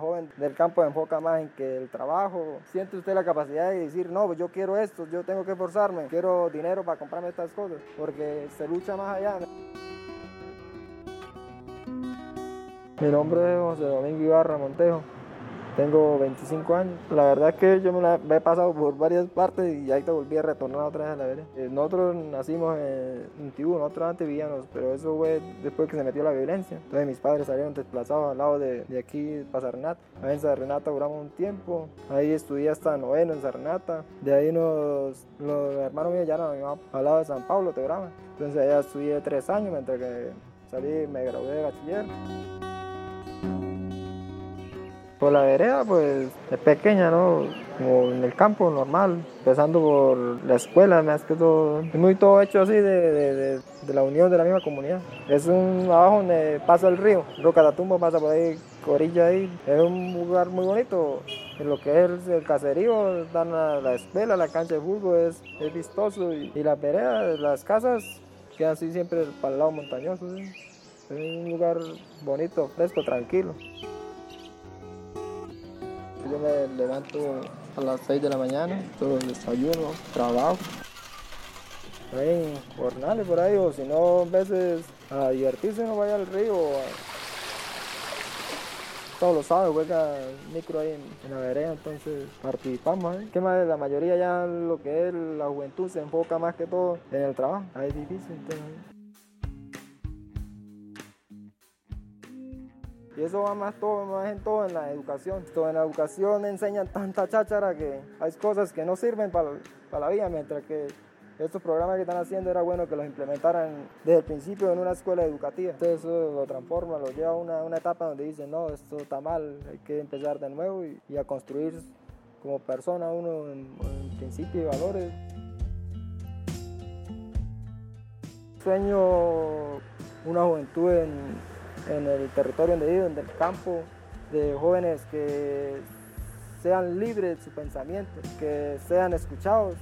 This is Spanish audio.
joven del campo enfoca más en que el trabajo, siente usted la capacidad de decir, no, pues yo quiero esto, yo tengo que esforzarme, quiero dinero para comprarme estas cosas, porque se lucha más allá. Mi nombre es José Domingo Ibarra Montejo. Tengo 25 años. La verdad es que yo me, la, he pasado por varias partes y ahí te volví a retornar otra vez a la vereda. Eh, nosotros nacimos en Tibú, nosotros antes vivíamos, pero eso fue después que se metió la violencia. Entonces mis padres salieron desplazados al lado de, de aquí, para Renata. Ahí en San Renata duramos un tiempo. Ahí estudié hasta noveno en San Renata. De ahí nos, los hermanos míos ya no, mi mamá, al lado de San Pablo, Tebrama. Entonces allá estudié tres años mientras que salí, me gradué de bachiller. Por la vereda, pues es pequeña, ¿no? Como en el campo normal, empezando por la escuela, más que todo. Es muy todo hecho así de, la unión de la misma comunidad. Es un abajo donde pasa el río, Rocatatumbo pasa por ahí, Corilla ahí. Es un lugar muy bonito. En lo que es el caserío, dan la escuela, la cancha de fútbol, es, es vistoso. Y, y la vereda, las casas, quedan así siempre para el lado montañoso. Es un lugar bonito, fresco, tranquilo. Yo me levanto a las 6 de la mañana, todo el desayuno, trabajo. Hay jornales por ahí, o si no, a veces a divertirse no vaya al río. Todos los sábados juega micro ahí en, la vereda, entonces participamos. ¿eh? ¿Qué más? La mayoría ya lo que es la juventud se enfoca más que todo en el trabajo. Ahí es difícil. Entonces, Y eso va más, todo, más en todo en la educación. Todo en la educación enseñan tanta cháchara que hay cosas que no sirven para, para la vida, mientras que estos programas que están haciendo era bueno que los implementaran desde el principio en una escuela educativa. Entonces eso lo transforma, lo lleva a una, una etapa donde dicen, no, esto está mal, hay que empezar de nuevo y, a construir como persona uno en, en y valores. Sueño una juventud en, en el territorio donde vivo, en el campo, de jóvenes que sean libres de su pensamiento, que sean escuchados,